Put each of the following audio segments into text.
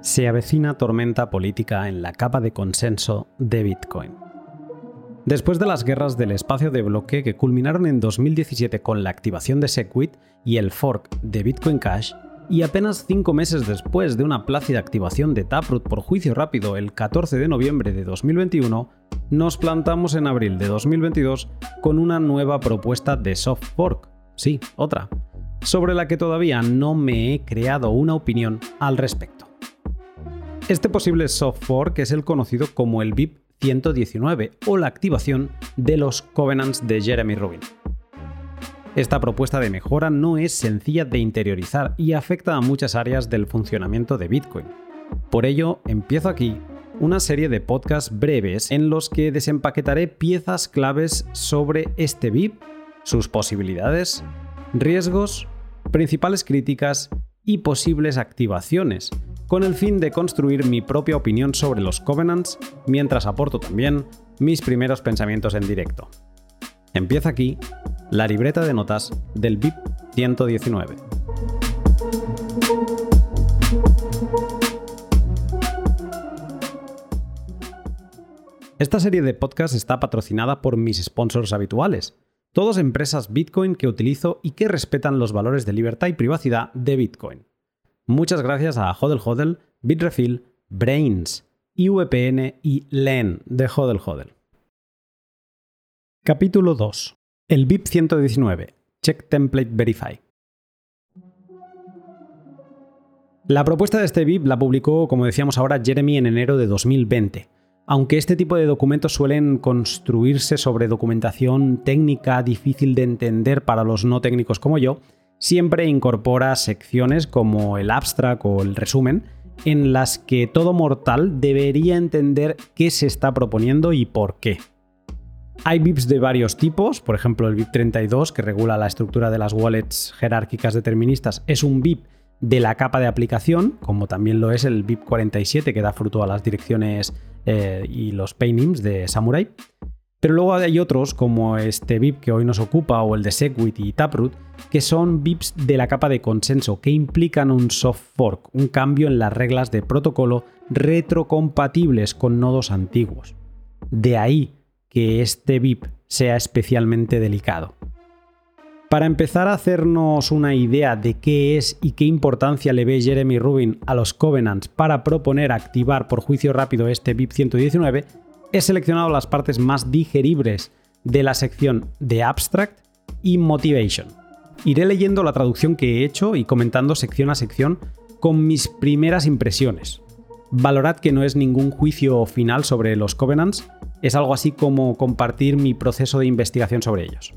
Se avecina tormenta política en la capa de consenso de Bitcoin. Después de las guerras del espacio de bloque que culminaron en 2017 con la activación de Segwit y el fork de Bitcoin Cash, y apenas cinco meses después de una plácida activación de Taproot por juicio rápido el 14 de noviembre de 2021, nos plantamos en abril de 2022 con una nueva propuesta de soft fork, sí, otra, sobre la que todavía no me he creado una opinión al respecto. Este posible soft fork es el conocido como el BIP 119 o la activación de los covenants de Jeremy Rubin. Esta propuesta de mejora no es sencilla de interiorizar y afecta a muchas áreas del funcionamiento de Bitcoin. Por ello, empiezo aquí una serie de podcasts breves en los que desempaquetaré piezas claves sobre este BIP, sus posibilidades, riesgos, principales críticas y posibles activaciones, con el fin de construir mi propia opinión sobre los covenants, mientras aporto también mis primeros pensamientos en directo. Empieza aquí la libreta de notas del BIP 119. Esta serie de podcasts está patrocinada por mis sponsors habituales, todas empresas Bitcoin que utilizo y que respetan los valores de libertad y privacidad de Bitcoin. Muchas gracias a Hodel Hodel, Bitrefill, Brains, IVPN y LEN de Hodel Hodel. Capítulo 2. El BIP 119. Check Template Verify. La propuesta de este BIP la publicó, como decíamos ahora, Jeremy en enero de 2020. Aunque este tipo de documentos suelen construirse sobre documentación técnica difícil de entender para los no técnicos como yo, siempre incorpora secciones como el abstract o el resumen, en las que todo mortal debería entender qué se está proponiendo y por qué. Hay VIPs de varios tipos, por ejemplo el VIP 32 que regula la estructura de las wallets jerárquicas deterministas es un VIP de la capa de aplicación, como también lo es el VIP 47 que da fruto a las direcciones eh, y los paintings de Samurai. Pero luego hay otros, como este VIP que hoy nos ocupa, o el de Segwit y Taproot, que son VIPs de la capa de consenso, que implican un soft fork, un cambio en las reglas de protocolo retrocompatibles con nodos antiguos. De ahí que este VIP sea especialmente delicado. Para empezar a hacernos una idea de qué es y qué importancia le ve Jeremy Rubin a los Covenants para proponer activar por juicio rápido este VIP 119, he seleccionado las partes más digeribles de la sección de Abstract y Motivation. Iré leyendo la traducción que he hecho y comentando sección a sección con mis primeras impresiones. Valorad que no es ningún juicio final sobre los Covenants, es algo así como compartir mi proceso de investigación sobre ellos.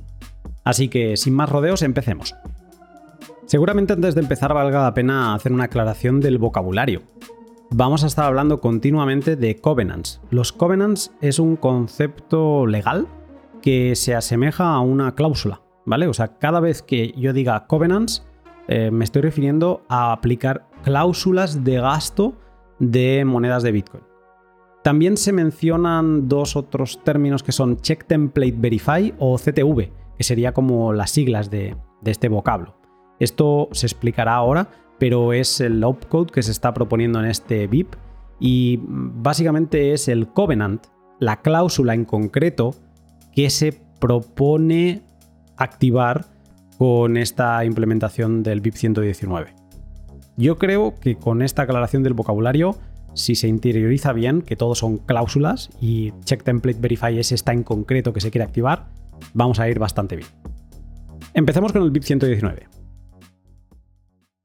Así que, sin más rodeos, empecemos. Seguramente antes de empezar valga la pena hacer una aclaración del vocabulario. Vamos a estar hablando continuamente de covenants. Los covenants es un concepto legal que se asemeja a una cláusula, ¿vale? O sea, cada vez que yo diga covenants, eh, me estoy refiriendo a aplicar cláusulas de gasto de monedas de Bitcoin. También se mencionan dos otros términos que son Check Template Verify o CTV, que sería como las siglas de, este vocablo. Esto se explicará ahora, pero es el opcode que se está proponiendo en este VIP y básicamente es el covenant, la cláusula en concreto que se propone activar con esta implementación del VIP 119. Yo creo que con esta aclaración del vocabulario si se interioriza bien, que todos son cláusulas y Check Template Verify es esta en concreto que se quiere activar, vamos a ir bastante bien. Empecemos con el BIP 119.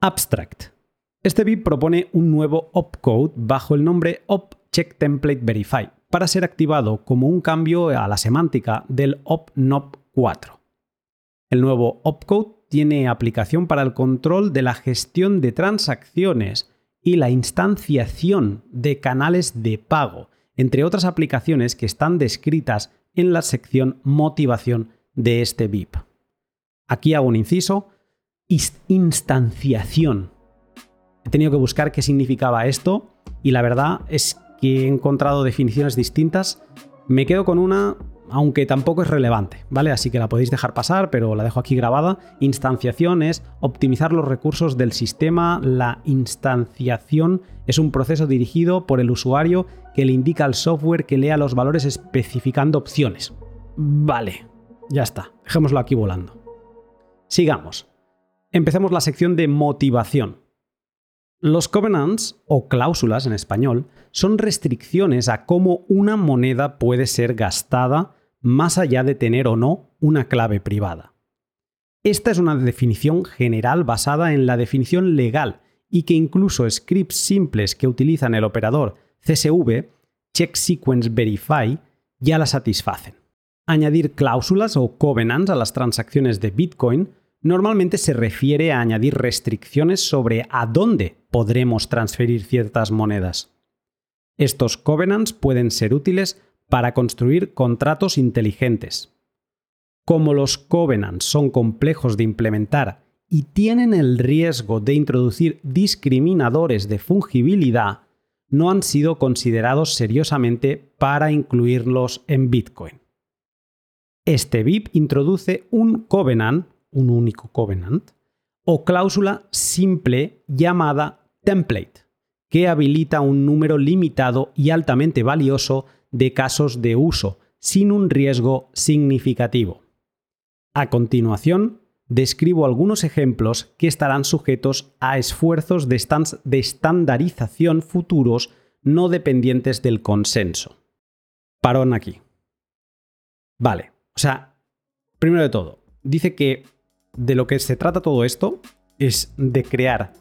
Abstract. Este BIP propone un nuevo opcode bajo el nombre op check template verify para ser activado como un cambio a la semántica del op-nop 4. El nuevo opcode tiene aplicación para el control de la gestión de transacciones y la instanciación de canales de pago, entre otras aplicaciones que están descritas en la sección motivación de este VIP. Aquí hago un inciso, instanciación. He tenido que buscar qué significaba esto y la verdad es que he encontrado definiciones distintas. Me quedo con una aunque tampoco es relevante, ¿vale? Así que la podéis dejar pasar, pero la dejo aquí grabada. Instanciación es optimizar los recursos del sistema. La instanciación es un proceso dirigido por el usuario que le indica al software que lea los valores especificando opciones. Vale, ya está, dejémoslo aquí volando. Sigamos. Empecemos la sección de motivación. Los covenants, o cláusulas en español, son restricciones a cómo una moneda puede ser gastada más allá de tener o no una clave privada. Esta es una definición general basada en la definición legal y que incluso scripts simples que utilizan el operador CSV, Check Sequence Verify, ya la satisfacen. Añadir cláusulas o covenants a las transacciones de Bitcoin normalmente se refiere a añadir restricciones sobre a dónde podremos transferir ciertas monedas. Estos covenants pueden ser útiles para construir contratos inteligentes. Como los covenants son complejos de implementar y tienen el riesgo de introducir discriminadores de fungibilidad, no han sido considerados seriosamente para incluirlos en Bitcoin. Este BIP introduce un covenant un único covenant, o cláusula simple llamada template, que habilita un número limitado y altamente valioso de casos de uso, sin un riesgo significativo. A continuación, describo algunos ejemplos que estarán sujetos a esfuerzos de, estandarización futuros no dependientes del consenso. Parón aquí. Vale, o sea, primero de todo, dice que de lo que se trata todo esto es de crear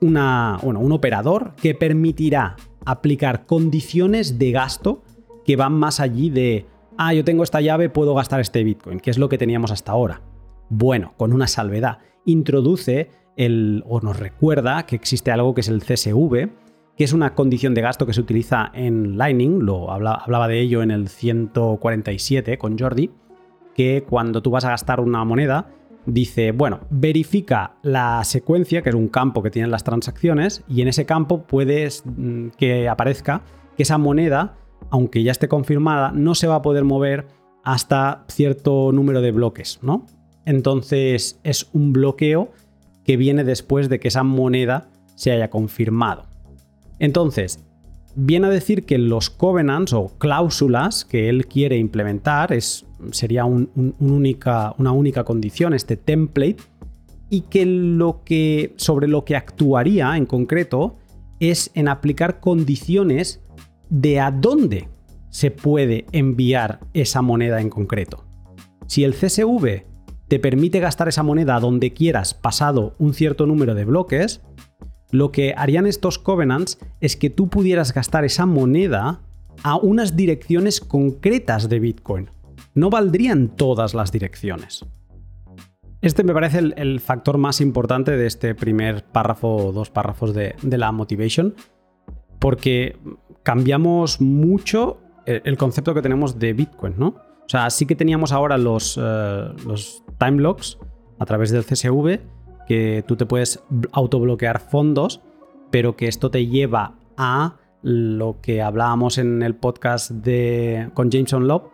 una, un operador que permitirá aplicar condiciones de gasto que van más allí de, ah, yo tengo esta llave, puedo gastar este Bitcoin, que es lo que teníamos hasta ahora. Bueno, con una salvedad. Introduce el, o nos recuerda que existe algo que es el CSV, que es una condición de gasto que se utiliza en Lightning, lo hablaba de ello en el 147 con Jordi, que cuando tú vas a gastar una moneda, dice, bueno, verifica la secuencia, que es un campo que tienen las transacciones, y en ese campo puedes mm, que aparezca que esa moneda, aunque ya esté confirmada, no se va a poder mover hasta cierto número de bloques, ¿no? Entonces es un bloqueo que viene después de que esa moneda se haya confirmado. Entonces, viene a decir que los covenants o cláusulas que él quiere implementar es, sería una única condición, este template, y que, que sobre lo que actuaría en concreto es en aplicar condiciones de a dónde se puede enviar esa moneda en concreto. Si el CSV te permite gastar esa moneda donde quieras pasado un cierto número de bloques, lo que harían estos covenants es que tú pudieras gastar esa moneda a unas direcciones concretas de Bitcoin. No valdrían todas las direcciones. Este me parece el, factor más importante de este primer párrafo o dos párrafos de, la motivation, porque cambiamos mucho el, concepto que tenemos de Bitcoin, ¿no? O sea, sí que teníamos ahora los, los time blocks a través del CSV, que tú te puedes autobloquear fondos, pero que esto te lleva a lo que hablábamos en el podcast de, con Jameson Love,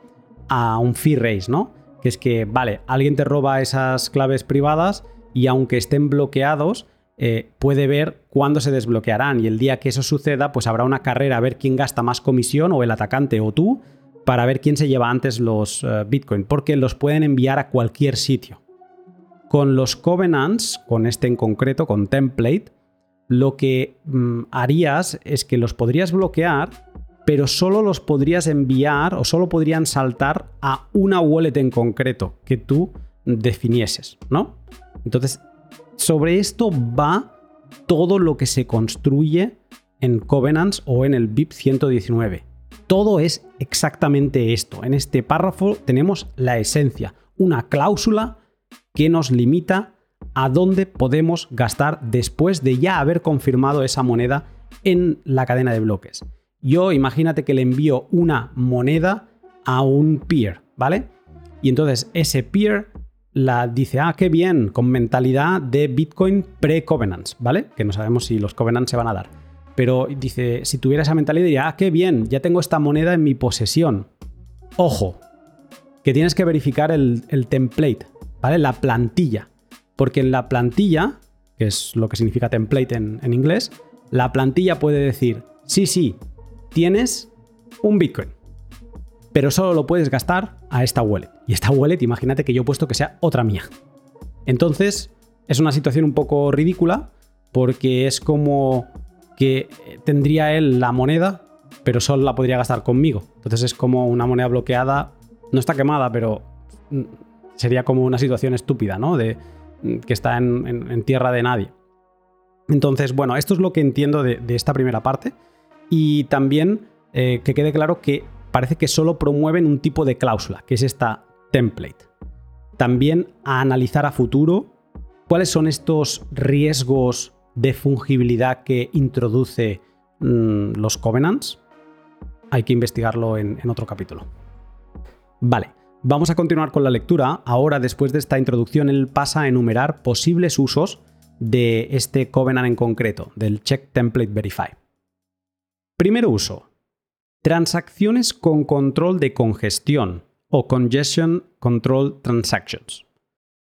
a un fee raise, ¿no? Que es que, vale, alguien te roba esas claves privadas y aunque estén bloqueados, eh, puede ver cuándo se desbloquearán. Y el día que eso suceda, pues habrá una carrera a ver quién gasta más comisión, o el atacante o tú, para ver quién se lleva antes los eh, Bitcoin, porque los pueden enviar a cualquier sitio. Con los covenants, con este en concreto, con template, lo que mm, harías es que los podrías bloquear, pero solo los podrías enviar o solo podrían saltar a una wallet en concreto que tú definieses, ¿no? Entonces, sobre esto va todo lo que se construye en Covenants o en el BIP 119. Todo es exactamente esto. En este párrafo tenemos la esencia, una cláusula que nos limita a dónde podemos gastar después de ya haber confirmado esa moneda en la cadena de bloques. Yo imagínate que le envío una moneda a un peer, ¿vale? Y entonces ese peer la dice, ah, qué bien, con mentalidad de Bitcoin pre-covenants, ¿vale? Que no sabemos si los covenants se van a dar. Pero dice, si tuviera esa mentalidad diría, ah, qué bien, ya tengo esta moneda en mi posesión. Ojo, que tienes que verificar el, template, ¿vale? La plantilla. Porque en la plantilla, que es lo que significa template en, inglés, la plantilla puede decir, sí, sí, tienes un Bitcoin, pero solo lo puedes gastar a esta wallet. Y esta wallet, imagínate que yo he puesto que sea otra mía. Entonces, es una situación un poco ridícula porque es como que tendría él la moneda, pero solo la podría gastar conmigo. Entonces es como una moneda bloqueada, no está quemada, pero mm, sería como una situación estúpida, ¿no? De mm, que está en, tierra de nadie. Entonces, bueno, esto es lo que entiendo de, esta primera parte. Y también eh, que quede claro que parece que solo promueven un tipo de cláusula, que es esta template. También a analizar a futuro cuáles son estos riesgos de fungibilidad que introduce mm, los covenants. Hay que investigarlo en, en otro capítulo. Vale, vamos a continuar con la lectura. Ahora, después de esta introducción, él pasa a enumerar posibles usos de este covenant en concreto, del Check Template Verify. Primer uso, transacciones con control de congestión o Congestion Control Transactions.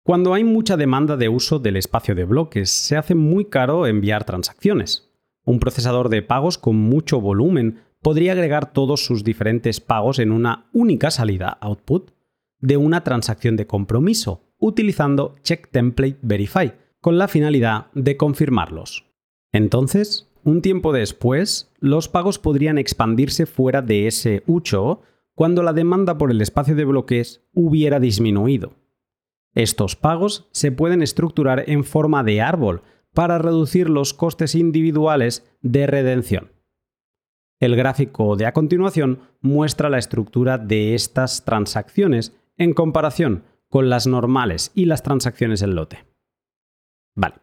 Cuando hay mucha demanda de uso del espacio de bloques, se hace muy caro enviar transacciones. Un procesador de pagos con mucho volumen podría agregar todos sus diferentes pagos en una única salida output de una transacción de compromiso, utilizando Check Template Verify, con la finalidad de confirmarlos. Entonces, un tiempo después, los pagos podrían expandirse fuera de ese U8 cuando la demanda por el espacio de bloques hubiera disminuido. Estos pagos se pueden estructurar en forma de árbol para reducir los costes individuales de redención. El gráfico de a continuación muestra la estructura de estas transacciones en comparación con las normales y las transacciones en lote. Vale,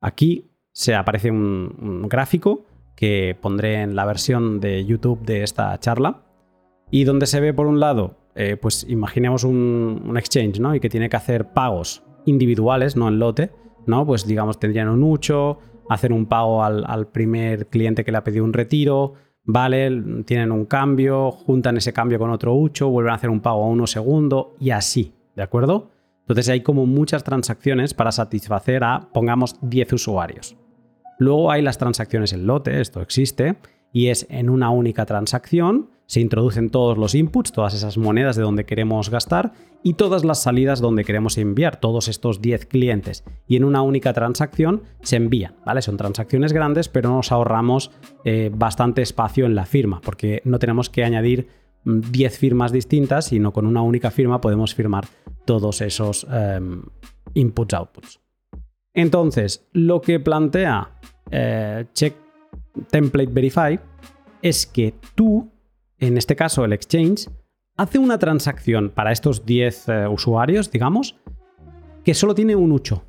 aquí se aparece un, gráfico que pondré en la versión de YouTube de esta charla y donde se ve por un lado, eh, pues imaginemos un, exchange, ¿no? Y que tiene que hacer pagos individuales, no en lote, ¿no? Pues digamos tendrían un ucho, hacer un pago al, primer cliente que le ha pedido un retiro, ¿vale? Tienen un cambio, juntan ese cambio con otro ucho, vuelven a hacer un pago a uno segundo y así, ¿de acuerdo? Entonces hay como muchas transacciones para satisfacer a, pongamos, 10 usuarios. Luego hay las transacciones en lote, esto existe, y es en una única transacción, se introducen todos los inputs, todas esas monedas de donde queremos gastar y todas las salidas donde queremos enviar, todos estos 10 clientes. Y en una única transacción se envían, ¿vale? Son transacciones grandes, pero nos ahorramos eh, bastante espacio en la firma, porque no tenemos que añadir 10 mm, firmas distintas, sino con una única firma podemos firmar todos esos em, inputs, outputs. Entonces, lo que plantea eh, Check Template Verify es que tú, en este caso el exchange, hace una transacción para estos 10 eh, usuarios, digamos, que solo tiene un ucho,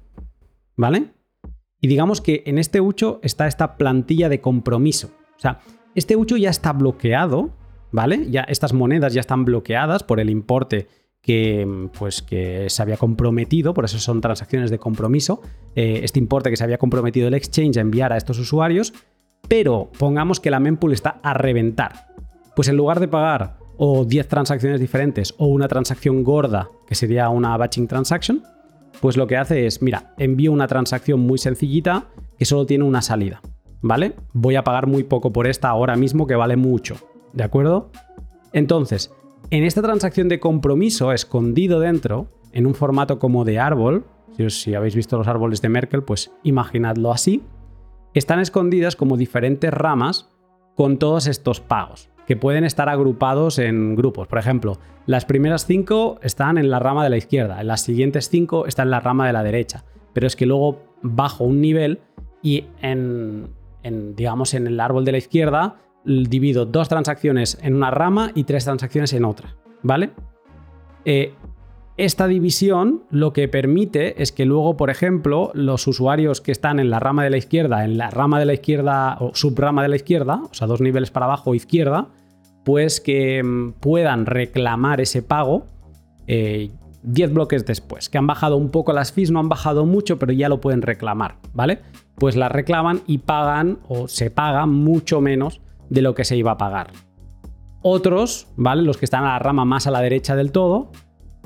¿vale? Y digamos que en este ucho está esta plantilla de compromiso. O sea, este ucho ya está bloqueado, ¿vale? Ya estas monedas ya están bloqueadas por el importe que, pues, que se había comprometido, por eso son transacciones de compromiso, eh, este importe que se había comprometido el exchange a enviar a estos usuarios, pero pongamos que la mempool está a reventar. Pues en lugar de pagar o 10 transacciones diferentes o una transacción gorda, que sería una batching transaction, pues lo que hace es, mira, envío una transacción muy sencillita que solo tiene una salida, ¿vale? Voy a pagar muy poco por esta ahora mismo que vale mucho, ¿de acuerdo? Entonces, en esta transacción de compromiso escondido dentro, en un formato como de árbol, si, habéis visto los árboles de Merkel, pues imaginadlo así, están escondidas como diferentes ramas con todos estos pagos, que pueden estar agrupados en grupos. Por ejemplo, las primeras cinco están en la rama de la izquierda, las siguientes cinco están en la rama de la derecha. Pero es que luego bajo un nivel y en, digamos, en el árbol de la izquierda divido dos transacciones en una rama y tres transacciones en otra. ¿Vale? Eh, esta división lo que permite es que luego, por ejemplo, los usuarios que están en la rama de la izquierda, en la rama de la izquierda o subrama de la izquierda, o sea, dos niveles para abajo izquierda, pues que mm, puedan reclamar ese pago 10 eh, bloques después, que han bajado un poco las fees, no han bajado mucho, pero ya lo pueden reclamar, ¿vale? Pues las reclaman y pagan o se pagan mucho menos de lo que se iba a pagar. Otros, ¿vale? Los que están a la rama más a la derecha del todo,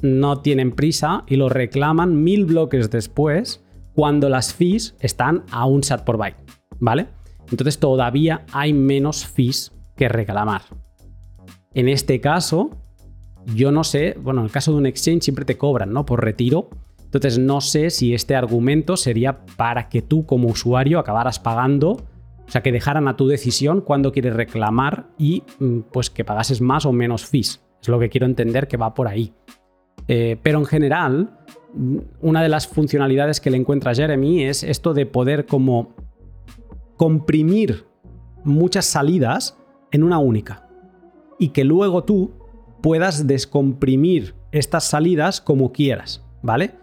no tienen prisa y lo reclaman mil bloques después cuando las fees están a un sat por byte, ¿vale? Entonces todavía hay menos fees que reclamar. En este caso, yo no sé, bueno, en el caso de un exchange siempre te cobran, ¿no? Por retiro. Entonces no sé si este argumento sería para que tú como usuario acabaras pagando, o sea, que dejaran a tu decisión cuando quieres reclamar y mm, pues que pagases más o menos fees. Es lo que quiero entender que va por ahí. Eh, pero en general, mm, una de las funcionalidades que le encuentra Jeremy es esto de poder como comprimir muchas salidas en una única. Y que luego tú puedas descomprimir estas salidas como quieras, ¿vale?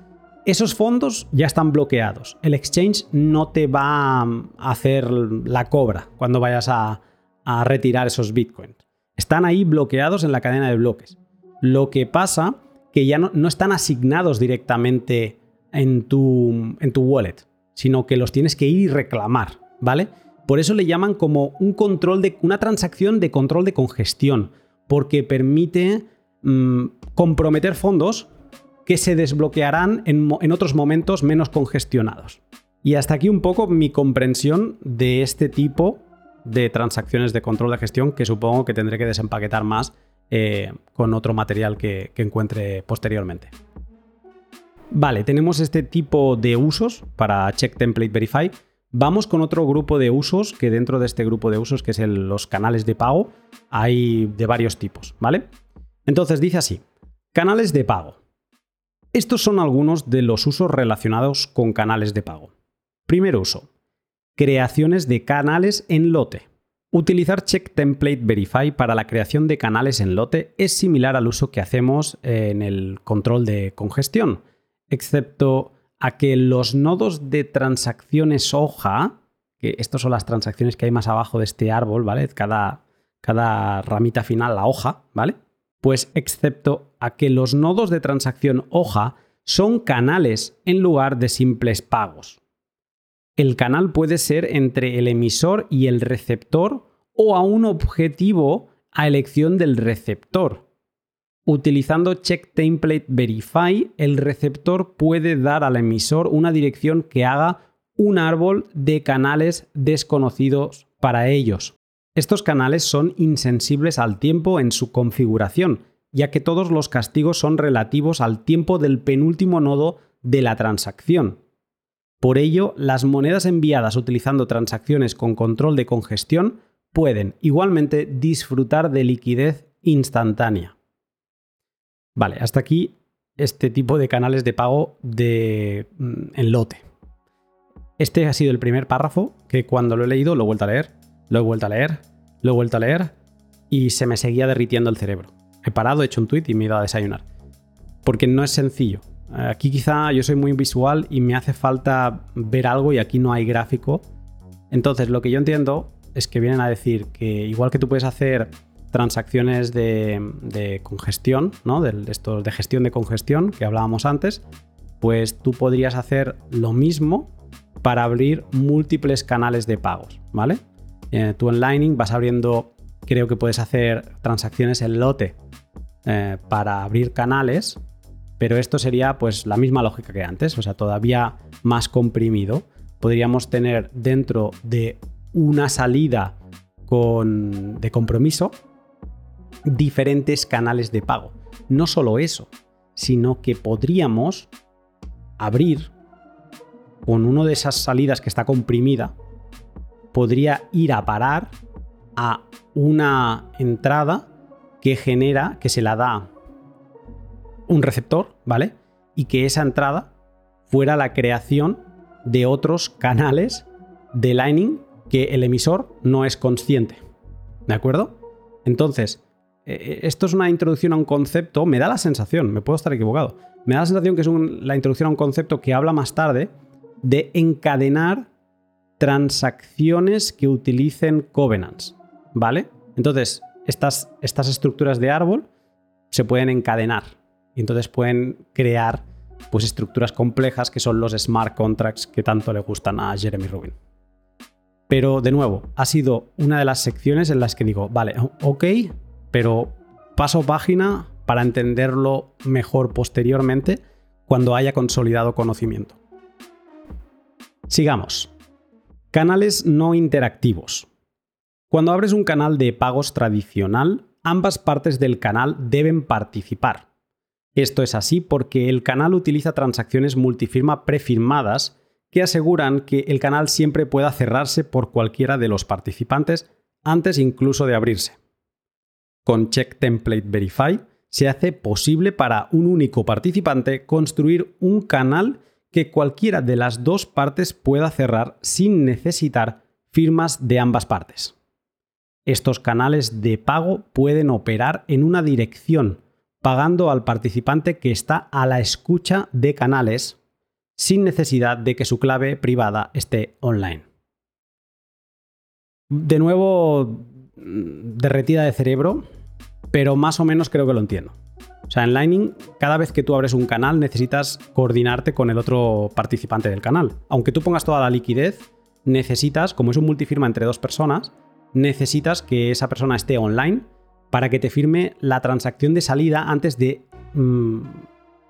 Esos fondos ya están bloqueados. El exchange no te va a hacer la cobra cuando vayas a, retirar esos bitcoins. Están ahí bloqueados en la cadena de bloques. Lo que pasa que ya no, no están asignados directamente en tu, en tu wallet, sino que los tienes que ir y reclamar, ¿vale? Por eso le llaman como un control de una transacción de control de congestión, porque permite mm, comprometer fondos que se desbloquearán en, otros momentos menos congestionados. Y hasta aquí un poco mi comprensión de este tipo de transacciones de control de gestión que supongo que tendré que desempaquetar más eh, con otro material que, que encuentre posteriormente. Vale, tenemos este tipo de usos para Check Template Verify. Vamos con otro grupo de usos, que dentro de este grupo de usos, que es los canales de pago, hay de varios tipos, ¿vale? Entonces dice así, canales de pago. Estos son algunos de los usos relacionados con canales de pago. Primer uso, creaciones de canales en lote. Utilizar Check Template Verify para la creación de canales en lote es similar al uso que hacemos en el control de congestión, excepto a que los nodos de transacciones hoja, que estas son las transacciones que hay más abajo de este árbol, ¿vale? Cada, cada ramita final, la hoja, ¿vale? Pues excepto a que los nodos de transacción hoja son canales en lugar de simples pagos. El canal puede ser entre el emisor y el receptor o a un objetivo a elección del receptor. Utilizando Check Template Verify, el receptor puede dar al emisor una dirección que haga un árbol de canales desconocidos para ellos. Estos canales son insensibles al tiempo en su configuración, ya que todos los castigos son relativos al tiempo del penúltimo nodo de la transacción. Por ello, las monedas enviadas utilizando transacciones con control de congestión pueden igualmente disfrutar de liquidez instantánea. Vale, hasta aquí este tipo de canales de pago de, mm, en lote. Este ha sido el primer párrafo que cuando lo he leído lo he vuelto a leer, lo he vuelto a leer, lo he vuelto a leer y se me seguía derritiendo el cerebro. He parado, he hecho un tweet y me he ido a desayunar. Porque no es sencillo. Aquí quizá yo soy muy visual y me hace falta ver algo y aquí no hay gráfico. Entonces lo que yo entiendo es que vienen a decir que igual que tú puedes hacer transacciones de, congestión, ¿no? De, de gestión de congestión que hablábamos antes, pues tú podrías hacer lo mismo para abrir múltiples canales de pagos, ¿vale? Eh, tú en Lightning vas abriendo, creo que puedes hacer transacciones en lote eh, para abrir canales, pero esto sería pues la misma lógica que antes, o sea, todavía más comprimido. Podríamos tener dentro de una salida con, de compromiso, diferentes canales de pago. No solo eso, sino que podríamos abrir con una de esas salidas que está comprimida, podría ir a parar a una entrada que genera, que se la da un receptor, ¿vale? Y que esa entrada fuera la creación de otros canales de Lightning que el emisor no es consciente. ¿De acuerdo? Entonces, eh, eh, esto es una introducción a un concepto, me da la sensación, me puedo estar equivocado, me da la sensación que es la introducción a un concepto que habla más tarde de encadenar transacciones que utilicen covenants, ¿vale? Entonces, estas, estas estructuras de árbol se pueden encadenar y entonces pueden crear pues estructuras complejas que son los smart contracts que tanto le gustan a Jeremy Rubin. Pero de nuevo, ha sido una de las secciones en las que digo, vale, ok, pero paso página para entenderlo mejor posteriormente cuando haya consolidado conocimiento. Sigamos. Canales no interactivos. Cuando abres un canal de pagos tradicional, ambas partes del canal deben participar. Esto es así porque el canal utiliza transacciones multifirma prefirmadas que aseguran que el canal siempre pueda cerrarse por cualquiera de los participantes antes incluso de abrirse. Con Check Template Verify se hace posible para un único participante construir un canal que cualquiera de las dos partes pueda cerrar sin necesitar firmas de ambas partes. Estos canales de pago pueden operar en una dirección, pagando al participante que está a la escucha de canales sin necesidad de que su clave privada esté online. De nuevo, mm, derretida de cerebro, pero más o menos creo que lo entiendo. O sea, en Lightning, cada vez que tú abres un canal necesitas coordinarte con el otro participante del canal. Aunque tú pongas toda la liquidez, necesitas, como es un multifirma entre dos personas, necesitas que esa persona esté online para que te firme la transacción de salida antes de mm,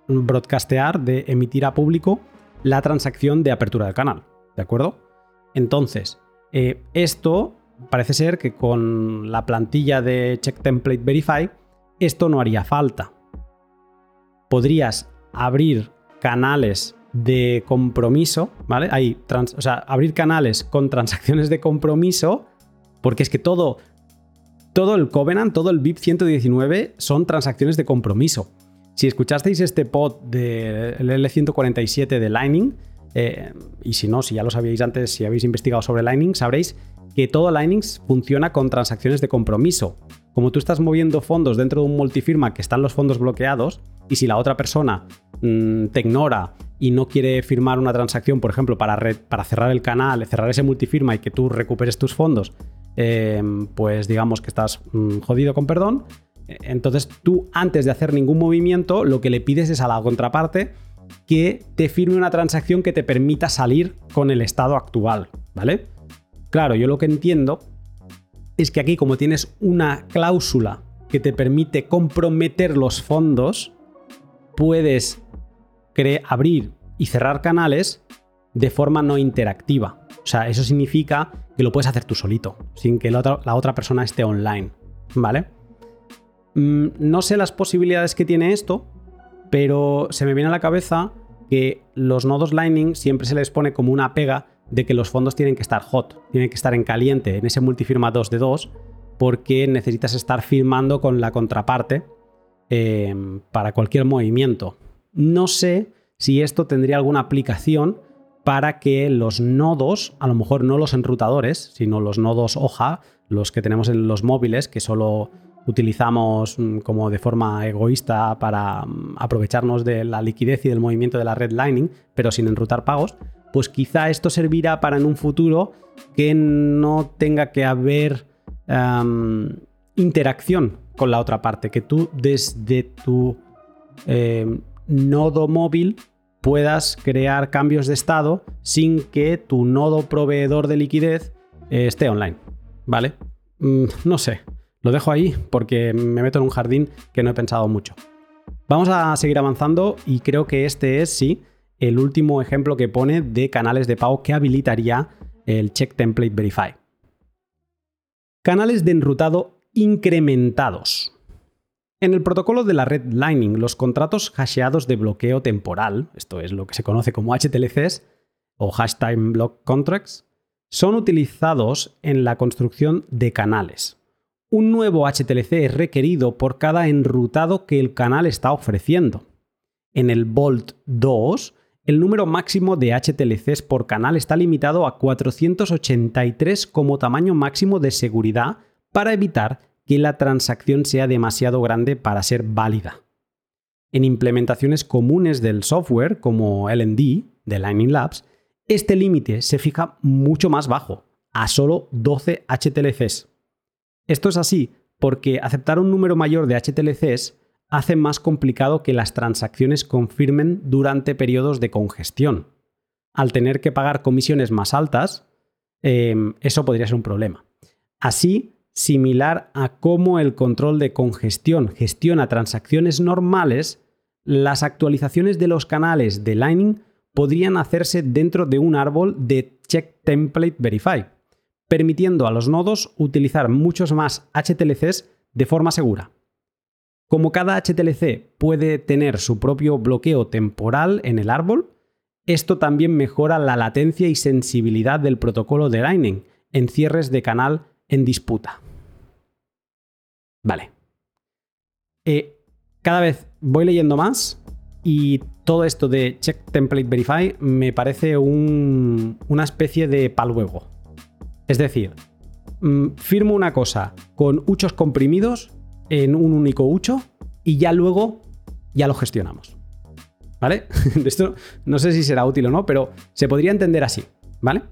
broadcastear, de emitir a público la transacción de apertura del canal. ¿De acuerdo? Entonces, eh, esto parece ser que con la plantilla de Check Template Verify, esto no haría falta. Podrías abrir canales de compromiso, ¿vale? Hay o sea, abrir canales con transacciones de compromiso, porque es que todo, todo el Covenant, todo el VIP 119 son transacciones de compromiso. Si escuchasteis este pod del L147 de Lightning, eh, y si no, si ya lo sabíais antes, si habéis investigado sobre Lightning, sabréis que todo Lightning funciona con transacciones de compromiso. Como tú estás moviendo fondos dentro de un multifirma que están los fondos bloqueados, y si la otra persona mm, te ignora y no quiere firmar una transacción, por ejemplo, para, para cerrar el canal, cerrar ese multifirma y que tú recuperes tus fondos, eh, pues digamos que estás mm, jodido con perdón. Entonces tú, antes de hacer ningún movimiento, lo que le pides es a la contraparte que te firme una transacción que te permita salir con el estado actual, ¿vale? Claro, yo lo que entiendo es que aquí como tienes una cláusula que te permite comprometer los fondos, puedes abrir y cerrar canales de forma no interactiva. O sea, eso significa que lo puedes hacer tú solito, sin que la otra, persona esté online, ¿vale? Mm, no sé las posibilidades que tiene esto, pero se me viene a la cabeza que los nodos Lightning siempre se les pone como una pega de que los fondos tienen que estar hot, tienen que estar en caliente en ese multifirma 2 de 2, porque necesitas estar firmando con la contraparte em, para cualquier movimiento. No sé si esto tendría alguna aplicación para que los nodos, a lo mejor no los enrutadores, sino los nodos hoja, los que tenemos en los móviles, que solo utilizamos mm, como de forma egoísta para mm, aprovecharnos de la liquidez y del movimiento de la red Lightning, pero sin enrutar pagos, pues quizá esto servirá para en un futuro que no tenga que haber interacción con la otra parte, que tú desde tu em, nodo móvil puedas crear cambios de estado sin que tu nodo proveedor de liquidez eh, esté online. ¿Vale? Mm, no sé, lo dejo ahí porque me meto en un jardín que no he pensado mucho. Vamos a seguir avanzando y creo que este es, sí, el último ejemplo que pone de canales de pago que habilitaría el Check Template Verify. Canales de enrutado incrementados. En el protocolo de la red Lightning, los contratos hasheados de bloqueo temporal, esto es lo que se conoce como HTLCs o Hash Time Block Contracts, son utilizados en la construcción de canales. Un nuevo HTLC es requerido por cada enrutado que el canal está ofreciendo. En el Bolt 2 el número máximo de HTLCs por canal está limitado a 483 como tamaño máximo de seguridad para evitar que la transacción sea demasiado grande para ser válida. En implementaciones comunes del software como LD de Lightning Labs, este límite se fija mucho más bajo, a solo 12 HTLCs. Esto es así porque aceptar un número mayor de HTLCs hace más complicado que las transacciones confirmen durante periodos de congestión. Al tener que pagar comisiones más altas, em, eso podría ser un problema. Así, similar a cómo el control de congestión gestiona transacciones normales, las actualizaciones de los canales de Lightning podrían hacerse dentro de un árbol de Check Template Verify, permitiendo a los nodos utilizar muchos más HTLCs de forma segura. Como cada HTLC puede tener su propio bloqueo temporal en el árbol, esto también mejora la latencia y sensibilidad del protocolo de Lightning en cierres de canal en disputa. Vale. Eh, cada vez voy leyendo más y todo esto de Check Template Verify me parece una especie de paluego. Es decir, mm, firmo una cosa con huchos comprimidos en un único hucho y ya luego ya lo gestionamos. ¿Vale? Esto no sé si será útil o no, pero se podría entender así, ¿vale?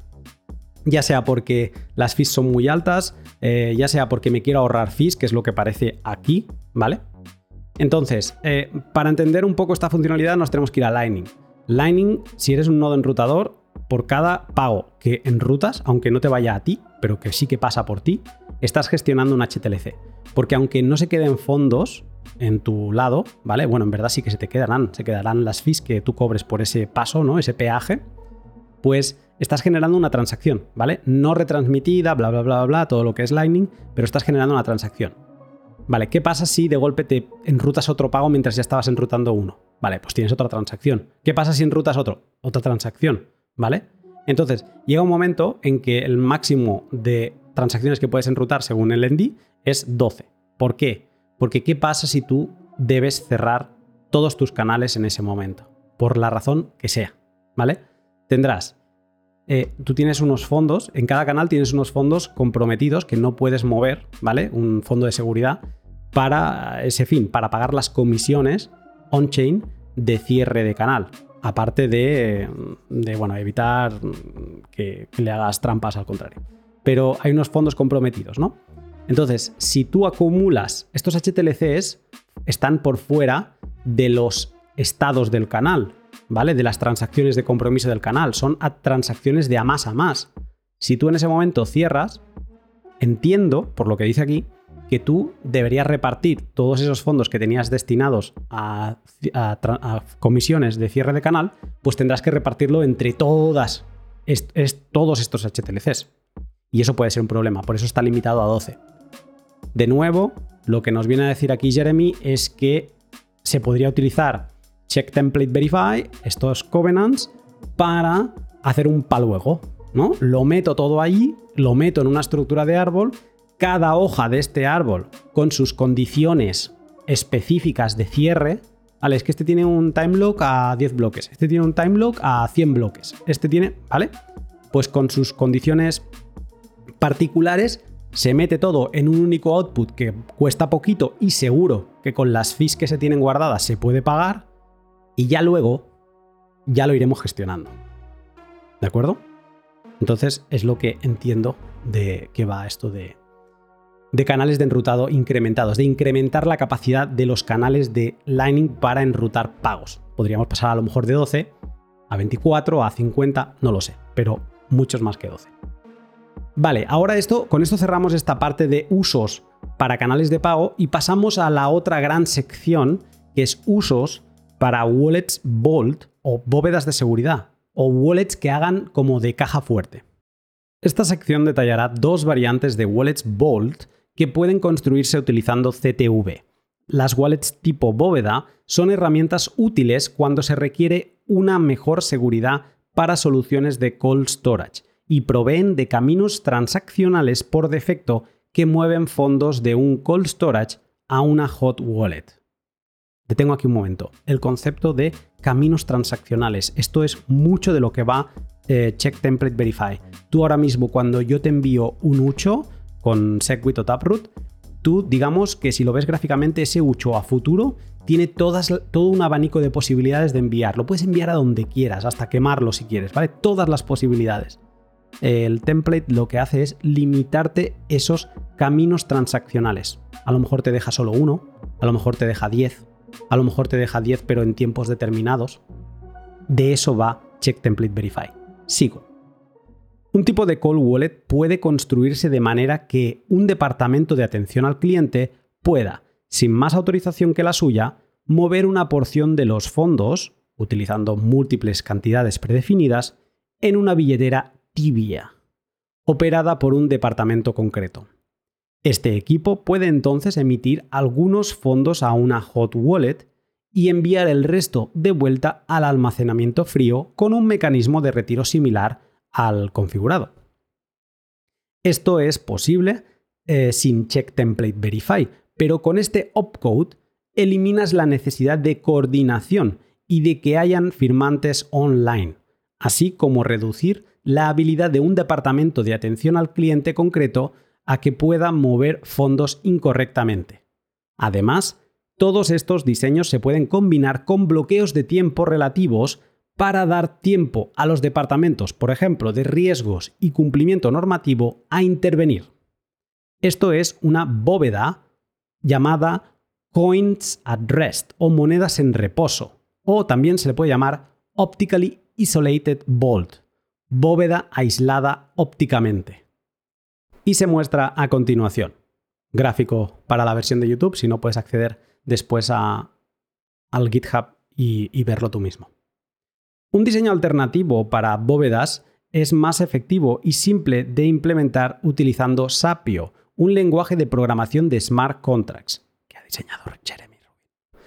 Ya sea porque las fees son muy altas, eh, ya sea porque me quiero ahorrar fees, que es lo que parece aquí, ¿vale? Entonces, eh, para entender un poco esta funcionalidad nos tenemos que ir a Lightning. Lightning, si eres un nodo enrutador, por cada pago que enrutas, aunque no te vaya a ti, pero que sí que pasa por ti, estás gestionando un HTLC. Porque aunque no se queden fondos en tu lado, ¿vale? Bueno, en verdad sí que se te quedarán, se quedarán las fees que tú cobres por ese paso, ¿no? Ese peaje, pues estás generando una transacción, ¿vale? No retransmitida, bla, bla, bla, bla, bla, todo lo que es Lightning, pero estás generando una transacción. Vale, ¿qué pasa si de golpe te enrutas otro pago mientras ya estabas enrutando uno? Vale, pues tienes otra transacción. ¿Qué pasa si enrutas otro? Otra transacción, ¿vale? Entonces, llega un momento en que el máximo de transacciones que puedes enrutar según el ND es 12. ¿Por qué? Porque ¿qué pasa si tú debes cerrar todos tus canales en ese momento? Por la razón que sea, ¿vale? Tendrás, eh, tú tienes unos fondos, en cada canal tienes unos fondos comprometidos que no puedes mover, ¿vale? Un fondo de seguridad para ese fin, para pagar las comisiones on-chain de cierre de canal. Aparte de, bueno, evitar que le hagas trampas al contrario. Pero hay unos fondos comprometidos, ¿no? Entonces, si tú acumulas estos HTLCs, están por fuera de los estados del canal, ¿vale? De las transacciones de compromiso del canal. Son transacciones de a más a más. Si tú en ese momento cierras, entiendo, por lo que dice aquí, que tú deberías repartir todos esos fondos que tenías destinados a, comisiones de cierre de canal, pues tendrás que repartirlo entre todas, todos estos HTLCs. Y eso puede ser un problema, por eso está limitado a 12. De nuevo, lo que nos viene a decir aquí Jeremy es que se podría utilizar Check Template Verify, estos covenants, para hacer un paluego. ¿no? Lo meto todo ahí, lo meto en una estructura de árbol, cada hoja de este árbol con sus condiciones específicas de cierre. Vale, es que este tiene un time lock a 10 bloques, este tiene un time lock a 100 bloques, este tiene, ¿vale? Pues con sus condiciones particulares se mete todo en un único output que cuesta poquito y seguro que con las fees que se tienen guardadas se puede pagar y ya luego ya lo iremos gestionando. ¿De acuerdo? Entonces es lo que entiendo de que va esto de, de canales de enrutado incrementados, de incrementar la capacidad de los canales de Lightning para enrutar pagos. Podríamos pasar a lo mejor de 12 a 24, a 50, no lo sé, pero muchos más que 12. Vale, ahora esto, con esto cerramos esta parte de usos para canales de pago y pasamos a la otra gran sección que es usos para wallets Vault o bóvedas de seguridad o wallets que hagan como de caja fuerte. Esta sección detallará dos variantes de wallets Vault que pueden construirse utilizando CTV. Las wallets tipo bóveda son herramientas útiles cuando se requiere una mejor seguridad para soluciones de cold storage y proveen de caminos transaccionales por defecto que mueven fondos de un cold storage a una hot wallet. Detengo aquí un momento. El concepto de caminos transaccionales. Esto es mucho de lo que va eh, Check Template Verify. Tú ahora mismo cuando yo te envío un ucho con Segwit o Taproot, tú digamos que si lo ves gráficamente ese ucho a futuro tiene todas, todo un abanico de posibilidades de enviar. Lo puedes enviar a donde quieras, hasta quemarlo si quieres, ¿vale? Todas las posibilidades el template lo que hace es limitarte esos caminos transaccionales. A lo mejor te deja solo uno, a lo mejor te deja 10, a lo mejor te deja 10 pero en tiempos determinados. De eso va Check Template Verify. Sigo. Un tipo de cold wallet puede construirse de manera que un departamento de atención al cliente pueda, sin más autorización que la suya, mover una porción de los fondos, utilizando múltiples cantidades predefinidas, en una billetera tibia, operada por un departamento concreto. Este equipo puede entonces emitir algunos fondos a una hot wallet y enviar el resto de vuelta al almacenamiento frío con un mecanismo de retiro similar al configurado. Esto es posible eh, sin Check Template Verify, pero con este opcode eliminas la necesidad de coordinación y de que hayan firmantes online, así como reducir la habilidad de un departamento de atención al cliente concreto a que pueda mover fondos incorrectamente. Además, todos estos diseños se pueden combinar con bloqueos de tiempo relativos para dar tiempo a los departamentos, por ejemplo, de riesgos y cumplimiento normativo, a intervenir. Esto es una bóveda llamada coins at rest o monedas en reposo, o también se le puede llamar optically isolated vault, bóveda aislada ópticamente. Y se muestra a continuación. Gráfico para la versión de YouTube, si no puedes acceder después a, al GitHub y verlo tú mismo. Un diseño alternativo para bóvedas es más efectivo y simple de implementar utilizando Sapio, un lenguaje de programación de smart contracts que ha diseñado Jeremy Rubin.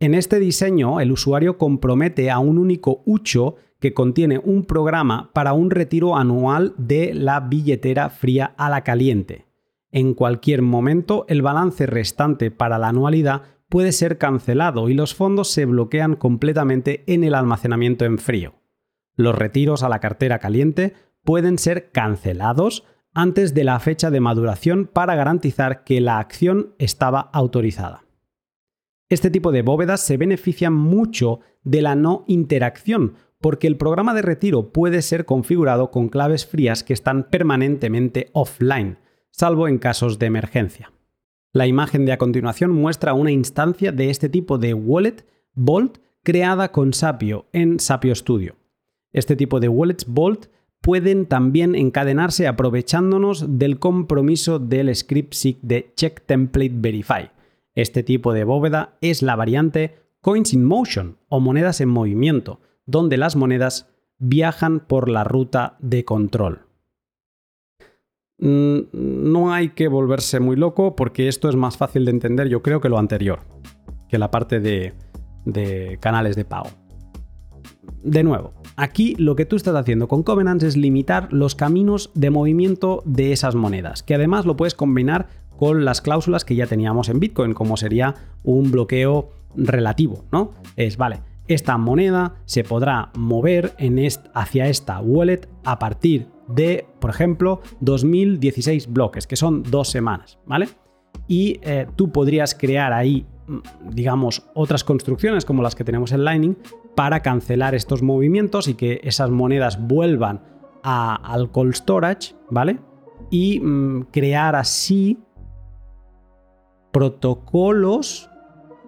En este diseño, el usuario compromete a un único ucho que contiene un programa para un retiro anual de la billetera fría a la caliente. En cualquier momento, el balance restante para la anualidad puede ser cancelado y los fondos se bloquean completamente en el almacenamiento en frío. Los retiros a la cartera caliente pueden ser cancelados antes de la fecha de maduración para garantizar que la acción estaba autorizada. Este tipo de bóvedas se benefician mucho de la no interacción, porque el programa de retiro puede ser configurado con claves frías que están permanentemente offline, salvo en casos de emergencia. La imagen de a continuación muestra una instancia de este tipo de wallet Vault creada con Sapio en Sapio Studio. Este tipo de wallets Vault pueden también encadenarse aprovechándonos del compromiso del script SIG de Check Template Verify. Este tipo de bóveda es la variante Coins in Motion o monedas en movimiento, donde las monedas viajan por la ruta de control. Mm, no hay que volverse muy loco porque esto es más fácil de entender, yo creo, que lo anterior, que la parte de, canales de pago. De nuevo, aquí lo que tú estás haciendo con Covenants es limitar los caminos de movimiento de esas monedas, que además lo puedes combinar con las cláusulas que ya teníamos en Bitcoin, como sería un bloqueo relativo, ¿no? Es, vale, esta moneda se podrá mover en hacia esta wallet a partir de, por ejemplo, 2016 bloques, que son dos semanas, ¿vale? Y eh, tú podrías crear ahí, mm, digamos, otras construcciones como las que tenemos en Lightning para cancelar estos movimientos y que esas monedas vuelvan al cold storage, ¿vale? Y mm, crear así protocolos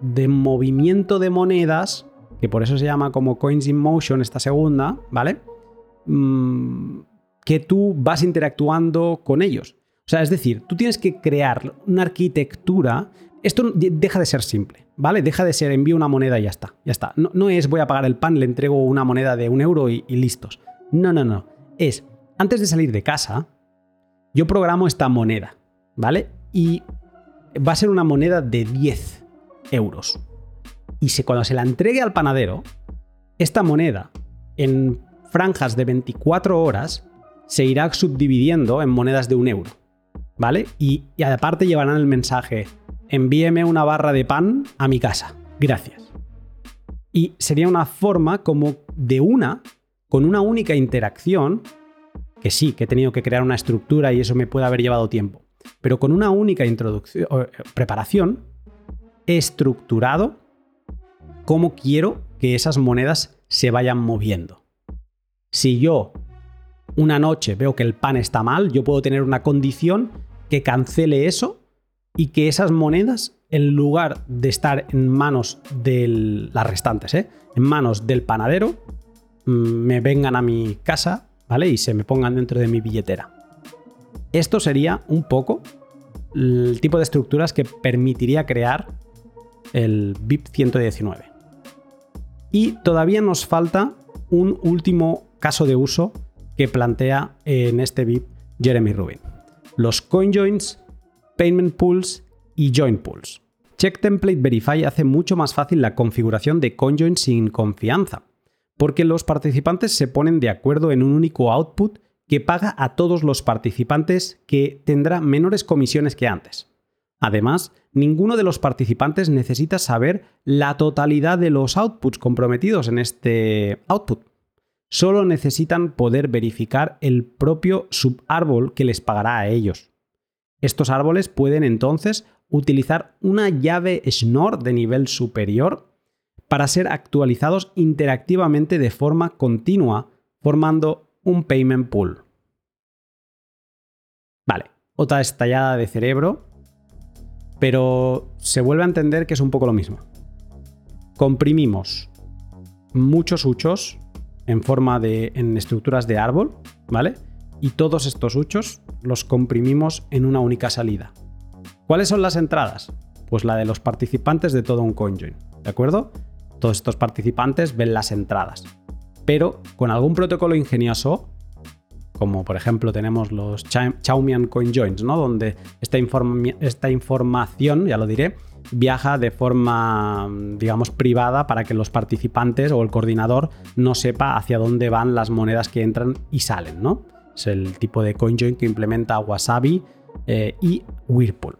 de movimiento de monedas, que por eso se llama como Coins in Motion esta segunda, ¿vale? Mm, que tú vas interactuando con ellos. O sea, es decir, tú tienes que crear una arquitectura. Esto deja de ser simple, ¿vale? Deja de ser envío una moneda y ya está. Ya está. No, es voy a pagar el pan, le entrego una moneda de un euro y, y listos. No, no, no. Es antes de salir de casa, yo programo esta moneda, ¿vale? Y va a ser una moneda de 10 euros. Y si cuando se la entregue al panadero, esta moneda en franjas de 24 horas se irá subdividiendo en monedas de un euro. ¿Vale? Y, aparte llevarán el mensaje, envíeme una barra de pan a mi casa. Gracias. Y sería una forma como de una, con una única interacción, que sí, que he tenido que crear una estructura y eso me puede haber llevado tiempo, pero con una única introducción, eh, preparación, he estructurado cómo quiero que esas monedas se vayan moviendo. Si yo una noche veo que el pan está mal, yo puedo tener una condición que cancele eso y que esas monedas, en lugar de estar en manos de las restantes, ¿eh? en manos del panadero, mm, me vengan a mi casa, ¿vale? Y se me pongan dentro de mi billetera. Esto sería un poco el tipo de estructuras que permitiría crear el BIP 119. Y todavía nos falta un último caso de uso que plantea en este VIP Jeremy Rubin. Los CoinJoins, Payment Pools y Join Pools. Check Template Verify hace mucho más fácil la configuración de CoinJoin sin confianza, porque los participantes se ponen de acuerdo en un único output que paga a todos los participantes que tendrá menores comisiones que antes. Además, ninguno de los participantes necesita saber la totalidad de los outputs comprometidos en este output. Solo necesitan poder verificar el propio subárbol que les pagará a ellos. Estos árboles pueden entonces utilizar una llave Schnorr de nivel superior para ser actualizados interactivamente de forma continua, formando un payment pool. Vale, otra estallada de cerebro, pero se vuelve a entender que es un poco lo mismo. Comprimimos muchos huchos en forma de en estructuras de árbol, ¿vale? Y todos estos huchos los comprimimos en una única salida. ¿Cuáles son las entradas? Pues la de los participantes de todo un CoinJoin, ¿de acuerdo? Todos estos participantes ven las entradas. Pero con algún protocolo ingenioso, como por ejemplo tenemos los Chaumian CoinJoins, ¿no? Donde esta, esta información, ya lo diré, viaja de forma, digamos, privada para que los participantes o el coordinador no sepa hacia dónde van las monedas que entran y salen, ¿no? Es el tipo de CoinJoin que implementa Wasabi eh, y Whirlpool.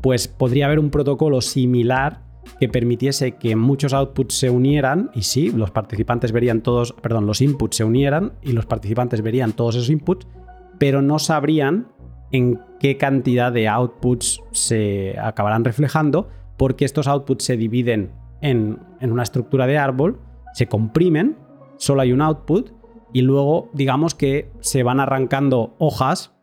Pues podría haber un protocolo similar que permitiese que muchos outputs se unieran y sí, los participantes verían todos, perdón, los inputs se unieran y los participantes verían todos esos inputs, pero no sabrían en qué cantidad de outputs se acabarán reflejando porque estos outputs se dividen en, en una estructura de árbol, se comprimen, solo hay un output y luego digamos que se van arrancando hojas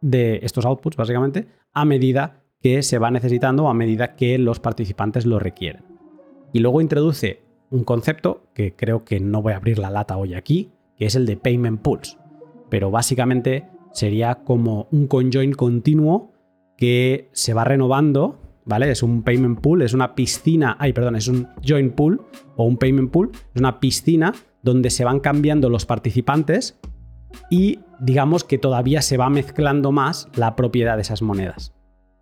de estos outputs básicamente a medida que se va necesitando a medida que los participantes lo requieren. Y luego introduce un concepto que creo que no voy a abrir la lata hoy aquí, que es el de Payment Pools. Pero básicamente sería como un conjoin continuo que se va renovando, Es un payment pool, es una piscina, ay, perdón, es un join pool o un payment pool, es una piscina donde se van cambiando los participantes y digamos que todavía se va mezclando más la propiedad de esas monedas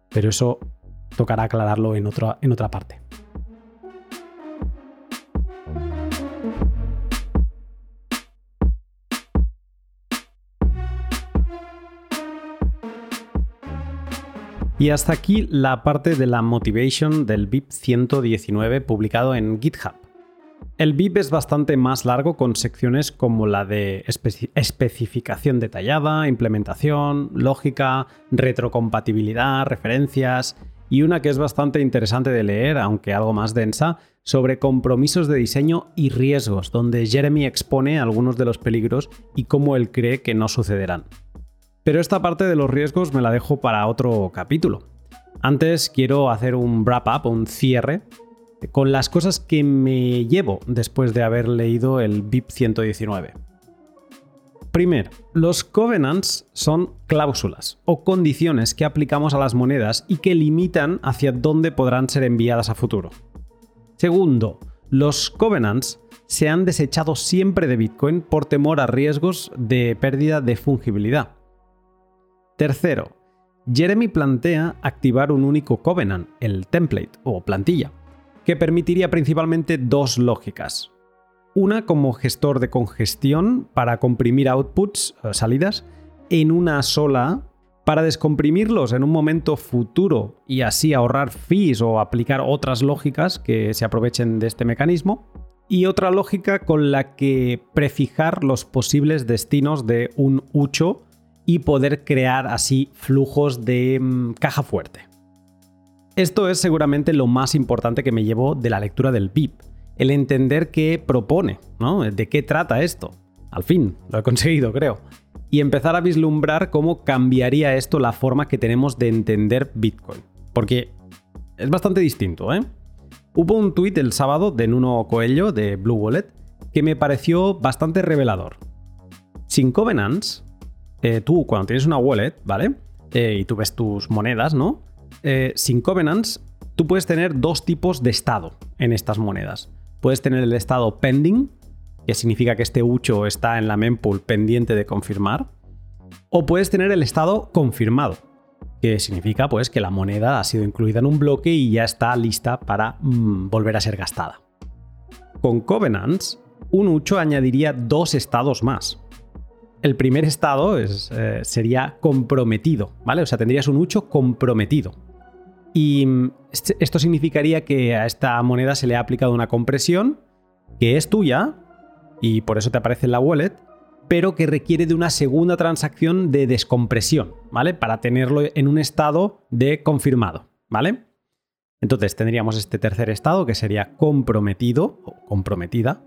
pero eso tocará aclararlo en otra, en otra parte. Y hasta aquí la parte de la motivation del VIP 119 publicado en GitHub. El VIP es bastante más largo con secciones como la de especificación detallada, implementación, lógica, retrocompatibilidad, referencias y una que es bastante interesante de leer, aunque algo más densa, sobre compromisos de diseño y riesgos, donde Jeremy expone algunos de los peligros y cómo él cree que no sucederán. Pero esta parte de los riesgos me la dejo para otro capítulo. Antes quiero hacer un wrap-up, un cierre con las cosas que me llevo después de haber leído el BIP 119. Primero, los covenants son cláusulas o condiciones que aplicamos a las monedas y que limitan hacia dónde podrán ser enviadas a futuro. Segundo, los covenants se han desechado siempre de Bitcoin por temor a riesgos de pérdida de fungibilidad. Tercero, Jeremy plantea activar un único covenant, el template o plantilla, que permitiría principalmente dos lógicas. Una como gestor de congestión para comprimir outputs, eh, salidas, en una sola para descomprimirlos en un momento futuro y así ahorrar fees o aplicar otras lógicas que se aprovechen de este mecanismo. Y otra lógica con la que prefijar los posibles destinos de un hucho y poder crear así flujos de mm, caja fuerte. Esto es seguramente lo más importante que me llevo de la lectura del BIP, el entender qué propone, ¿no? De qué trata esto. Al fin, lo he conseguido, creo. Y empezar a vislumbrar cómo cambiaría esto la forma que tenemos de entender Bitcoin. Porque es bastante distinto, ¿eh? Hubo un tuit el sábado de Nuno Coelho de Blue Wallet que me pareció bastante revelador. Sin covenants, eh, tú cuando tienes una wallet, ¿vale? Eh, y tú ves tus monedas, ¿no? Eh, sin covenants, tú puedes tener dos tipos de estado en estas monedas. Puedes tener el estado pending, que significa que este ucho está en la mempool pendiente de confirmar, o puedes tener el estado confirmado, que significa pues que la moneda ha sido incluida en un bloque y ya está lista para mm, volver a ser gastada. Con Covenants, un ucho añadiría dos estados más. El primer estado es, eh, sería comprometido, ¿vale? O sea, tendrías un ucho comprometido. Y mm, este, esto significaría que a esta moneda se le ha aplicado una compresión que es tuya y por eso te aparece en la wallet, pero que requiere de una segunda transacción de descompresión, ¿vale? Para tenerlo en un estado de confirmado, ¿vale? Entonces tendríamos este tercer estado que sería comprometido o comprometida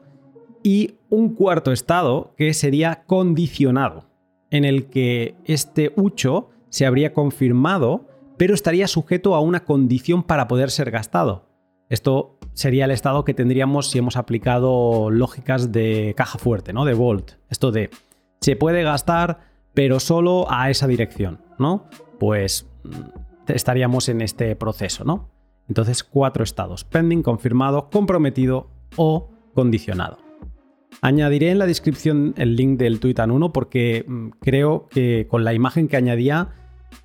y un cuarto estado que sería condicionado, en el que este ucho se habría confirmado, pero estaría sujeto a una condición para poder ser gastado. Esto sería el estado que tendríamos si hemos aplicado lógicas de caja fuerte, ¿no? De Volt. Esto de se puede gastar, pero solo a esa dirección, ¿no? Pues mm, estaríamos en este proceso, ¿no? Entonces, cuatro estados: pending, confirmado, comprometido o condicionado. Añadiré en la descripción el link del Twitter 1 porque mm, creo que con la imagen que añadía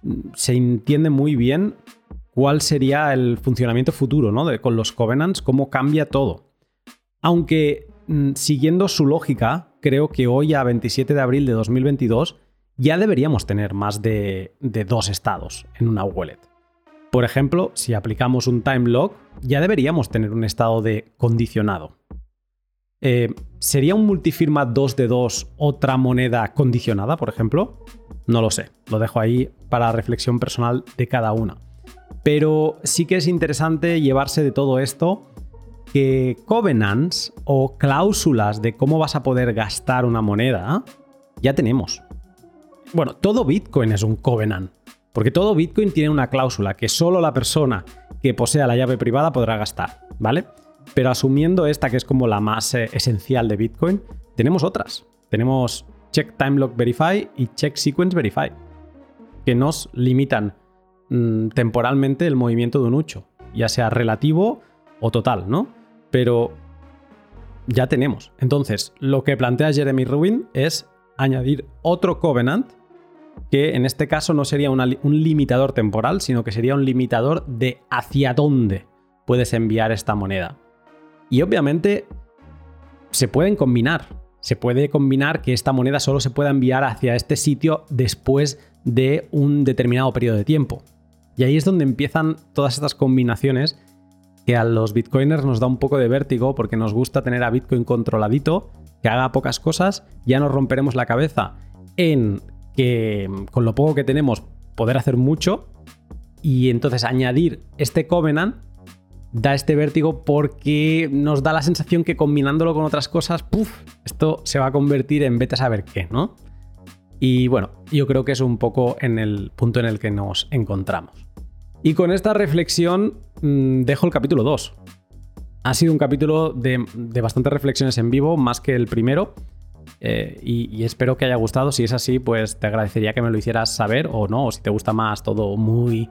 mm, se entiende muy bien cuál sería el funcionamiento futuro, ¿no? De, con los covenants, cómo cambia todo. Aunque mm, siguiendo su lógica, creo que hoy a 27 de abril de 2022 ya deberíamos tener más de dos estados en una wallet. Por ejemplo, si aplicamos un time lock, ya deberíamos tener un estado de condicionado. Eh, ¿Sería un multifirma 2 de 2 otra moneda condicionada, por ejemplo? No lo sé, lo dejo ahí para reflexión personal de cada una. Pero sí que es interesante llevarse de todo esto que covenants o cláusulas de cómo vas a poder gastar una moneda ya tenemos. Bueno, todo Bitcoin es un covenant, porque todo Bitcoin tiene una cláusula que solo la persona que posea la llave privada podrá gastar, ¿vale? Pero asumiendo esta que es como la más eh, esencial de Bitcoin, tenemos otras. Tenemos Check Time Lock Verify y Check Sequence Verify, que nos limitan Mm, temporalmente el movimiento de un ucho, ya sea relativo o total, ¿no? Pero ya tenemos. Entonces, lo que plantea Jeremy Rubin es añadir otro covenant que en este caso no sería un limitador temporal, sino que sería un limitador de hacia dónde puedes enviar esta moneda. Y obviamente se pueden combinar. Se puede combinar que esta moneda solo se pueda enviar hacia este sitio después de un determinado periodo de tiempo. Y ahí es donde empiezan todas estas combinaciones que a los bitcoiners nos da un poco de vértigo porque nos gusta tener a Bitcoin controladito, que haga pocas cosas, ya nos romperemos la cabeza en que con lo poco que tenemos poder hacer mucho y entonces añadir este covenant da este vértigo porque nos da la sensación que combinándolo con otras cosas, puff, esto se va a convertir en vete a saber qué, ¿no? Y bueno, yo creo que es un poco en el punto en el que nos encontramos. Y con esta reflexión mm, dejo el capítulo 2. Ha sido un capítulo de, bastantes reflexiones en vivo, más que el primero. Eh, y, espero que haya gustado. Si es así, pues te agradecería que me lo hicieras saber o no. O si te gusta más todo muy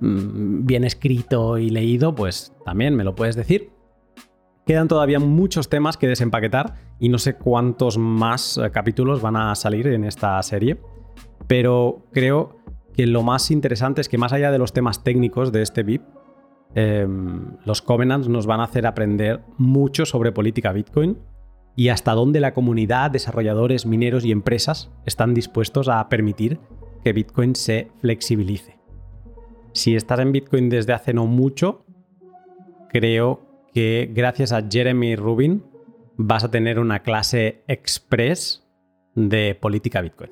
bien escrito y leído, pues también me lo puedes decir. Quedan todavía muchos temas que desempaquetar y no sé cuántos más eh, capítulos van a salir en esta serie. Pero creo que lo más interesante es que más allá de los temas técnicos de este VIP, em, los covenants nos van a hacer aprender mucho sobre política Bitcoin y hasta dónde la comunidad, desarrolladores, mineros y empresas están dispuestos a permitir que Bitcoin se flexibilice. Si estás en Bitcoin desde hace no mucho, creo que gracias a Jeremy Rubin vas a tener una clase express de política Bitcoin.